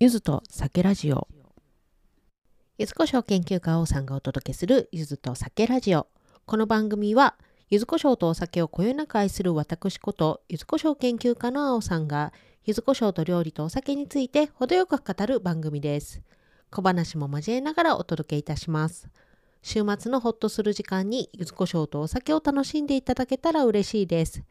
ゆずと酒ラジオ。ゆずこしょう研究家王さんがお届けするゆずと酒ラジオ。この番組はゆずこしょうとお酒をこよなく愛する私ことゆずこしょう研究家の青さんがゆずこしょうと料理とお酒について程よく語る番組です。小話も交えながらお届けいたします。週末のホッとする時間にゆずこしょうとお酒を楽しんでいただけたら嬉しいです。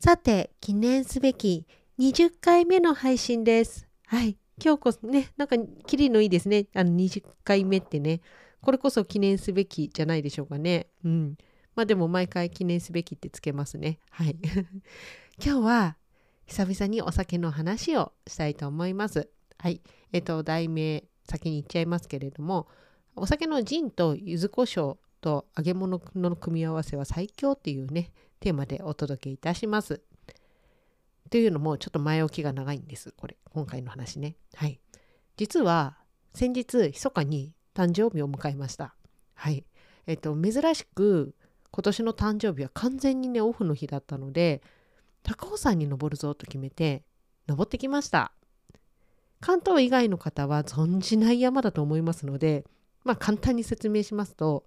さて記念すべき20回目の配信です。はい。今日こそね、なんか、キリのいいですね。あの、20回目ってね。これこそ記念すべきじゃないでしょうかね。うん。まあでも、毎回記念すべきってつけますね。はい。今日は、久々にお酒の話をしたいと思います。はい。えっと、題名、先に言っちゃいますけれども、お酒のジンと柚子胡椒と揚げ物の組み合わせは最強っていうね、テーマでお届けいたします。というのもちょっと前置きが長いんです。これ、今回の話ね。はい。実は先日、密かに誕生日を迎えました。はい。えっと、珍しく今年の誕生日は完全にね、オフの日だったので、高尾山に登るぞと決めて、登ってきました。関東以外の方は存じない山だと思いますので、まあ簡単に説明しますと、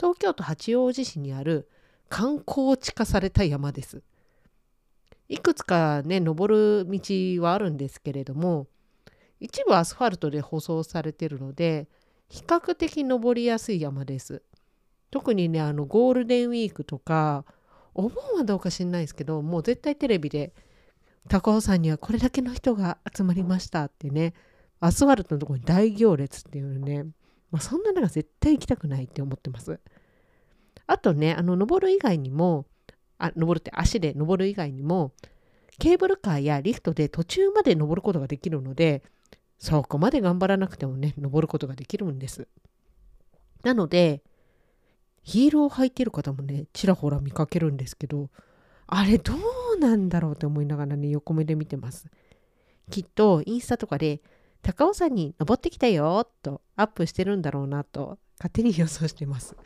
東京都八王子市にある観光地化された山です。いくつかね登る道はあるんですけれども一部アスファルトで舗装されてるので比較的登りやすい山です。特にねあのゴールデンウィークとかお盆はどうか知んないですけどもう絶対テレビで高尾山にはこれだけの人が集まりましたってねアスファルトのとこに大行列っていうね、まあ、そんなのが絶対行きたくないって思ってます。あとねあの登る以外にもあ登るって足で登る以外にもケーブルカーやリフトで途中まで登ることができるのでそこまで頑張らなくてもね登ることができるんです。なのでヒールを履いてる方もねちらほら見かけるんですけどあれどうなんだろうって思いながらね横目で見てます。きっとインスタとかで高尾山に登ってきたよとアップしてるんだろうなと勝手に予想してます。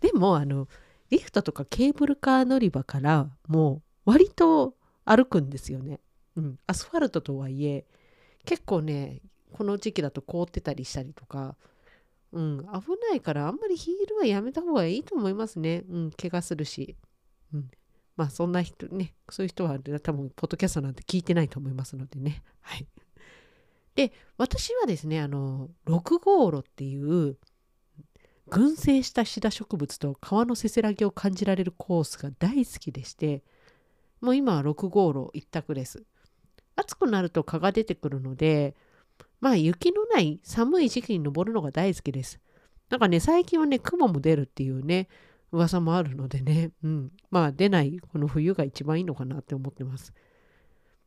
でもあのリフトとかケーブルカー乗り場からもう割と歩くんですよね。うん、アスファルトとはいえ結構ねこの時期だと凍ってたりしたりとか、うん、危ないからあんまりヒールはやめた方がいいと思いますね。うん、怪我するし。うん、まあそんな人ね、そういう人は多分ポッドキャストなんて聞いてないと思いますのでね。はい。で、私はですね、あの、6号路っていう群生したシダ植物と川のせせらぎを感じられるコースが大好きでしてもう今は6号路一択です。暑くなると蚊が出てくるのでまあ雪のない寒い時期に登るのが大好きです。なんかね最近はね雲も出るっていうね噂もあるのでね、うん、まあ出ないこの冬が一番いいのかなって思ってます。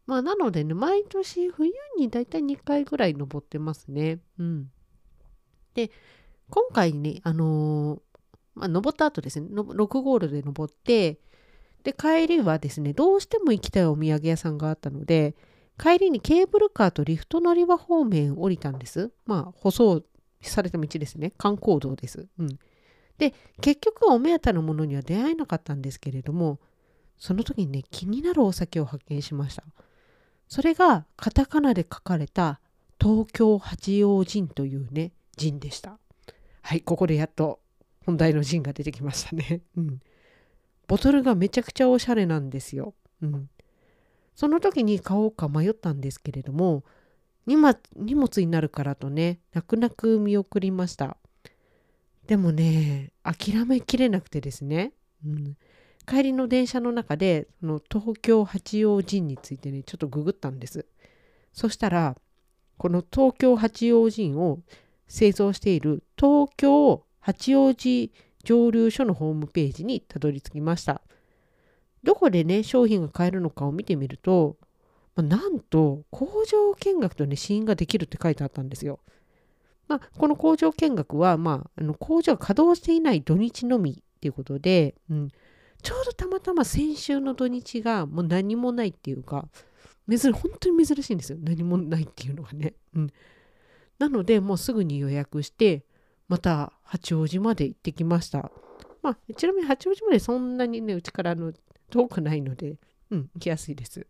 まあなのでね毎年冬にだいたい2回ぐらい登ってますね。うん。で今回ね、あのー、まあ、登った後ですね、6ゴールで登って、で、帰りはですね、どうしても行きたいお土産屋さんがあったので、帰りにケーブルカーとリフト乗り場方面降りたんです。まあ、舗装された道ですね。観光道です。うん。で、結局はお目当てのものには出会えなかったんですけれども、その時にね、気になるお酒を発見しました。それが、カタカナで書かれた東京八王子というね、陣でした。はい、ここでやっと本題のジンが出てきましたね。うん。ボトルがめちゃくちゃおしゃれなんですよ。うん。その時に買おうか迷ったんですけれども、荷物になるからとね、泣く泣く見送りました。でもね、諦めきれなくてですね、うん、帰りの電車の中で、その東京八王子についてね、ちょっとググったんです。そしたら、この東京八王子を製造している東京八王子蒸留所のホームページにたどり着きました。どこでね、商品が買えるのかを見てみると、ま、なんと工場見学とね、試飲ができるって書いてあったんですよ。まあ、この工場見学は、まあ、あの工場が稼働していない土日のみっていうことで、うん、ちょうどたまたま先週の土日がもう何もないっていうか、珍本当に珍しいんですよ。何もないっていうのがね。うん、なので、もうすぐに予約して、また八王子まで行ってきました。まあ、ちなみに八王子までそんなにね、うちからの遠くないので、うん、行きやすいです。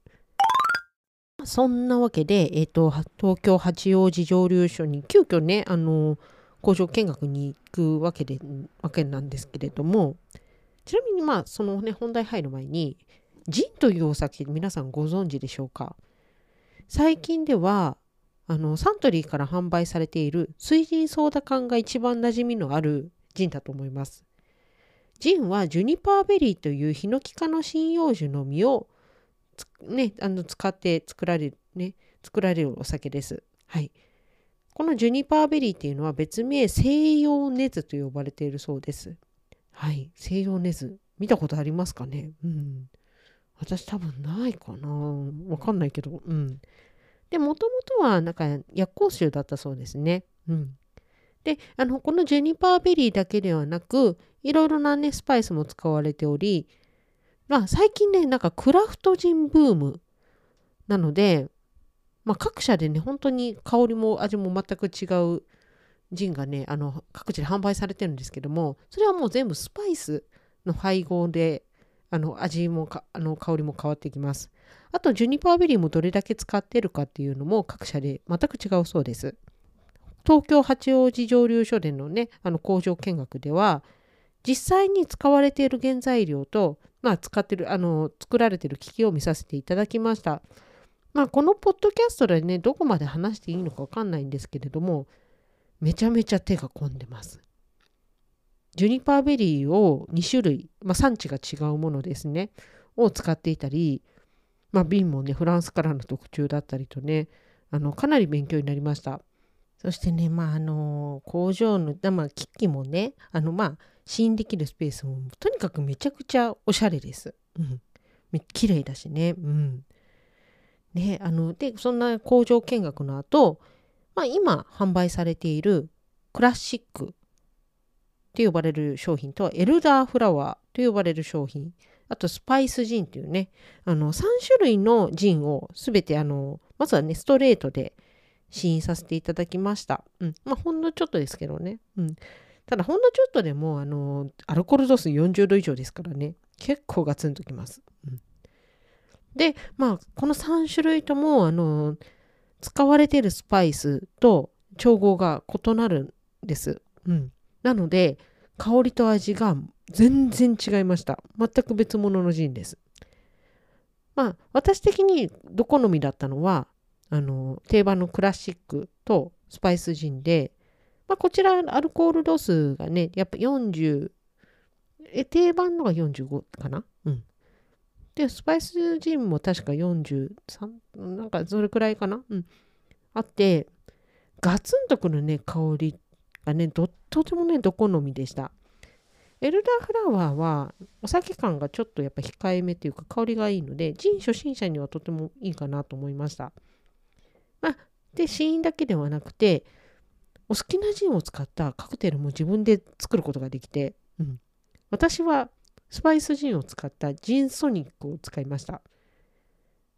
そんなわけで、えーと、東京八王子蒸留所に急遽ねあの工場見学に行くわけでわけなんですけれどもちなみにまあそのね本題入る前にジンというお酒皆さんご存知でしょうか？最近ではあのサントリーから販売されている水ジンソーダ缶が一番馴染みのあるジンだと思います。ジンはジュニパーベリーというヒノキ科の針葉樹の実をね、あの使って作られる、ね、作られるお酒です。はい。このジュニパーベリーっていうのは別名西洋ネズと呼ばれているそうです。はい。西洋ネズ。見たことありますかね？うん。私多分ないかなわかんないけど。うん。で、もともとはなんか薬香臭だったそうですね。うん。で、あの、このジェニパーベリーだけではなく、いろいろなね、スパイスも使われており、まあ、最近ね、なんかクラフトジンブームなので、まあ、各社でね、本当に香りも味も全く違うジンがね、あの各地で販売されてるんですけども、それはもう全部スパイスの配合で、あの味もあの香りも変わってきます。あと、ジュニパーベリーもどれだけ使ってるかっていうのも各社で全く違うそうです。東京八王子蒸留所でのね、あの工場見学では、実際に使われている原材料とまあ、使ってる、あの、作られてる機器を見させていただきました。まあ、このポッドキャストでね、どこまで話していいのかわかんないんですけれども、めちゃめちゃ手が込んでます。ジュニパーベリーを2種類、まあ、産地が違うものですね、を使っていたり、まあ、瓶もね、フランスからの特注だったりとね、あのかなり勉強になりました。そしてね、まあ、あの工場の、まあ、機器もね、あの、まあ、試飲できるスペースもとにかくめちゃくちゃおしゃれです。うん。綺麗だしね。うん。ね、あの、で、そんな工場見学の後、まあ、今販売されているクラシックって呼ばれる商品とエルダーフラワーと呼ばれる商品あとスパイスジンっていうねあの3種類のジンを全てあのまずはねストレートで試飲させていただきました。うん、まあほんのちょっとですけどね。うん、ただほんのちょっとでもあのアルコール度数40度以上ですからね結構ガツンときます。うん、でまあこの3種類ともあの使われているスパイスと調合が異なるんです。うん、なので香りと味が全然違いました。全く別物のジンです。まあ私的にど好みだったのはあの定番のクラシックとスパイスジンでまあ、こちらアルコール度数がね、やっぱ40、え定番のが45かな？うん。で、スパイスジンも確か43、なんかそれくらいかな？うん。あって、ガツンとくるね、香りがね、とてもね、ど好みでした。エルダーフラワーはお酒感がちょっとやっぱ控えめというか香りがいいので、ジン初心者にはとてもいいかなと思いました。まあ、で、試飲だけではなくて、お好きなジンを使ったカクテルも自分で作ることができて、うん、私はスパイスジンを使ったジンソニックを使いました。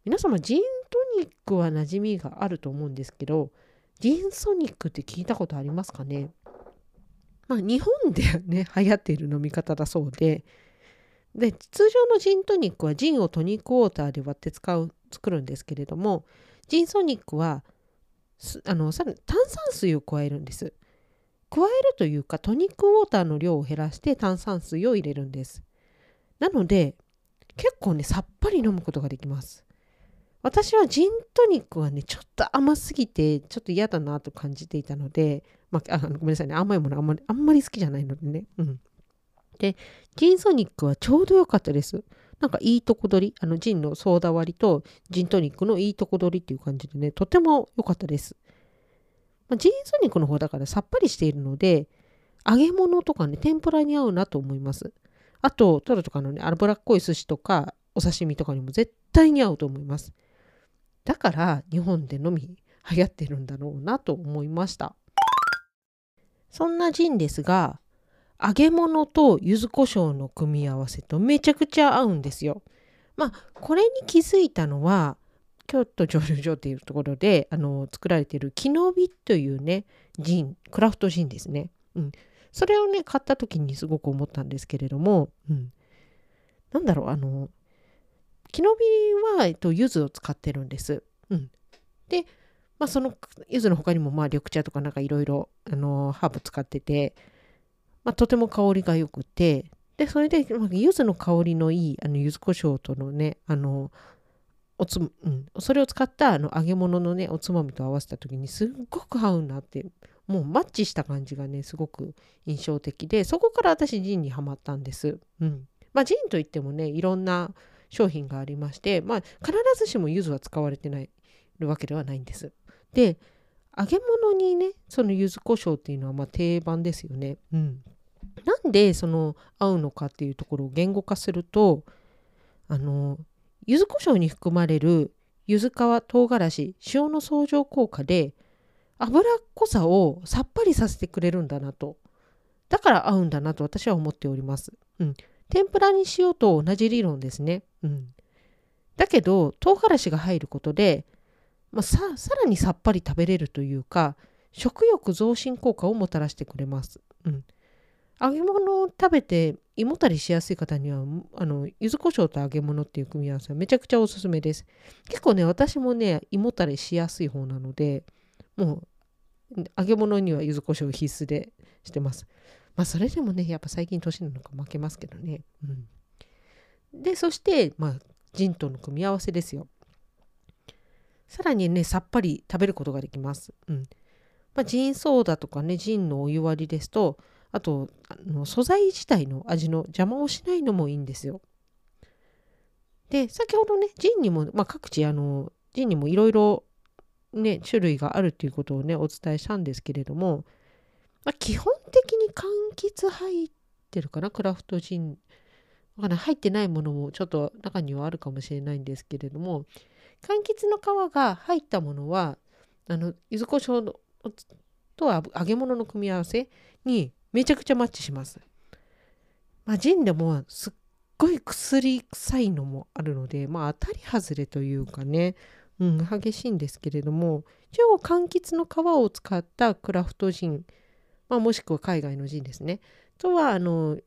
皆様、ジントニックは馴染みがあると思うんですけど、ジンソニックって聞いたことありますかね？まあ、日本でね、流行っている飲み方だそうで、で、通常のジントニックはジンをトニックウォーターで割って使う、作るんですけれども、ジンソニックはあのさ炭酸水を加えるんです。加えるというかトニックウォーターの量を減らして炭酸水を入れるんです。なので結構ねさっぱり飲むことができます。私はジントニックはねちょっと甘すぎてちょっと嫌だなと感じていたので、まあ、あごめんなさいね甘いものあんまりあんまり好きじゃないのでね。うん、でジンソニックはちょうど良かったです。なんかいいとこ取り、あのジンのソーダ割りとジントニックのいいとこ取りっていう感じでね、とても良かったです。まあ、ジントニックの方だからさっぱりしているので、揚げ物とかね、天ぷらに合うなと思います。あと、トロとかのね、脂っこい寿司とかお刺身とかにも絶対に合うと思います。だから日本でのみ流行ってるんだろうなと思いました。そんなジンですが、揚げ物と柚子胡椒の組み合わせとめちゃくちゃ合うんですよ。まあこれに気づいたのは京都蒸留所っていうところであの作られているキノビというねジンクラフトジンですね。うん、それをね買った時にすごく思ったんですけれども、うん、なんだろうあのキノビは、えっと、柚子を使ってるんです。うん、で、まあ、その柚子の他にもまあ緑茶とかなんかいろいろハーブ使ってて、まあ、とても香りが良くてでそれで、まあ、柚子の香りのいいあの柚子胡椒とのねあのおつ、うん、それを使ったあの揚げ物のねおつまみと合わせた時にすっごく合うなってもうマッチした感じがねすごく印象的でそこから私ジンにはまったんです。うんまあ、ジンといってもねいろんな商品がありまして、まあ、必ずしも柚子は使われてないわけではないんです。で揚げ物にねその柚子胡椒っていうのはまあ定番ですよね。うん、なんでその合うのかっていうところを言語化するとあの柚子胡椒に含まれる柚子皮唐辛子塩の相乗効果で油っこさをさっぱりさせてくれるんだなとだから合うんだなと私は思っております。うん、天ぷらにしようと同じ理論ですね。うん、だけど唐辛子が入ることでまあ、ささらにさっぱり食べれるというか食欲増進効果をもたらしてくれます。うん、揚げ物を食べて胃もたれしやすい方にはあの柚子胡椒と揚げ物っていう組み合わせはめちゃくちゃおすすめです。結構ね私もね胃もたれしやすい方なのでもう揚げ物には柚子胡椒必須でしてます。まあそれでもねやっぱ最近年なのか負けますけどね。うん、でそしてまあジンとの組み合わせですよ。さらにねさっぱり食べることができます。うんまあ、ジンソーダとかねジンのお湯割りですとあとあの素材自体の味の邪魔をしないのもいいんですよ。で先ほどねジンにも、まあ、各地あのジンにもいろいろね種類があるっていうことをねお伝えしたんですけれども、まあ、基本的に柑橘入ってるかなクラフトジン。入ってないものもちょっと中にはあるかもしれないんですけれども柑橘の皮が入ったものはあの柚子胡椒のと揚げ物の組み合わせにめちゃくちゃマッチします。まあ、ジンでもすっごい薬臭いのもあるので、まあ、当たり外れというかね、うん、激しいんですけれども一応柑橘の皮を使ったクラフトジン、まあ、もしくは海外のジンですねとはあの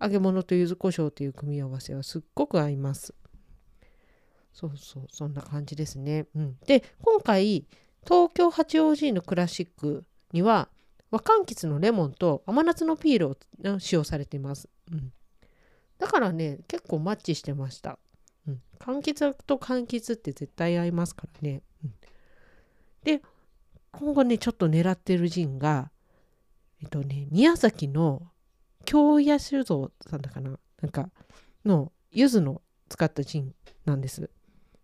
揚げ物と柚子胡椒という組み合わせはすっごく合います。そうそうそんな感じですね。うん、で今回東京八王子のクラシックには和柑橘のレモンと甘夏のピールを使用されています。うん、だからね結構マッチしてました。うん、柑橘と柑橘って絶対合いますからね。うん、で今後ねちょっと狙ってるジンがえっとね宮崎の京野酒造さんだかな？なんかの柚子の使ったジンなんです。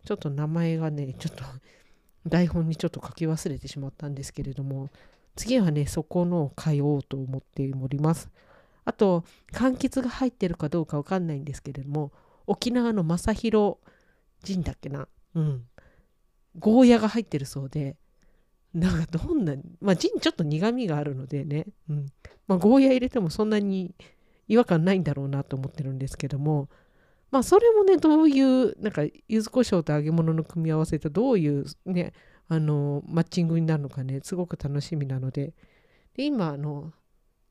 ちょっと名前がね、ちょっと 台本にちょっと書き忘れてしまったんですけれども、次はね、そこのを買おうと思っております。あと、柑橘が入ってるかどうかわかんないんですけれども、沖縄の正弘人だっけな、うん、ゴーヤが入ってるそうで、なんかどんな、まあ、ジンちょっと苦味があるのでね、うん、まあ、ゴーヤ入れてもそんなに違和感ないんだろうなと思ってるんですけども、まあそれもねどういうなんか柚子胡椒と揚げ物の組み合わせとどういうねあのマッチングになるのかねすごく楽しみなのでで今あの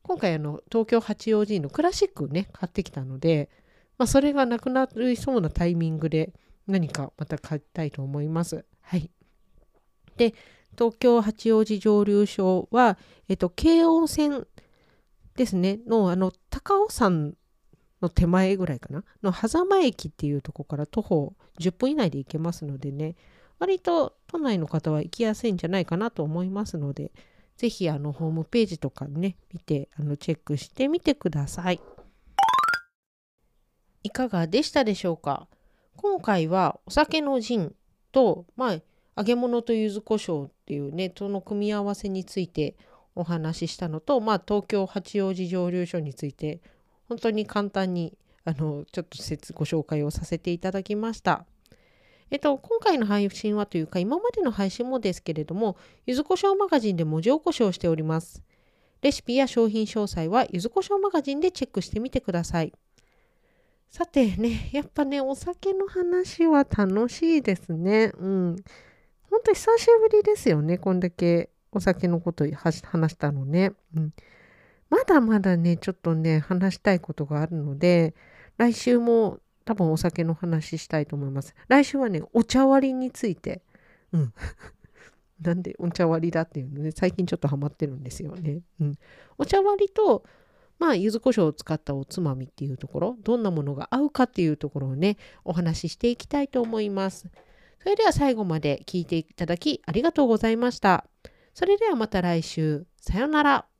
今回あの東京八王子のクラシックね買ってきたので、まあ、それがなくなりそうなタイミングで何かまた買いたいと思います。はい、で東京八王子蒸留所は、えっと、京王線ですねのあの高尾山の手前ぐらいかな？の狭間駅っていうとこから徒歩10分以内で行けますのでね。割と都内の方は行きやすいんじゃないかなと思いますのでぜひあのホームページとかね見てあのチェックしてみてください。いかがでしたでしょうか？今回はお酒のジンとまあ揚げ物と柚子胡椒っていうねその組み合わせについてお話ししたのと、まあ、東京八王子蒸留所について本当に簡単にあのちょっとご紹介をさせていただきました。えっと、今回の配信はというか、今までの配信もですけれども、ゆずこしょうマガジンで文字起こしをしております。レシピや商品詳細はゆずこしょうマガジンでチェックしてみてください。さてね、やっぱね、お酒の話は楽しいですね。うん。ほんと久しぶりですよね、こんだけお酒のこと話したのね。うん。まだまだね、ちょっとね、話したいことがあるので、来週も多分お酒の話したいと思います。来週はね、お茶割りについて、うん。なんでお茶割りだっていうのね、最近ちょっとハマってるんですよね。うん。お茶割りと、まあ、柚子胡椒を使ったおつまみっていうところ、どんなものが合うかっていうところをね、お話ししていきたいと思います。それでは最後まで聞いていただきありがとうございました。それではまた来週。さようなら。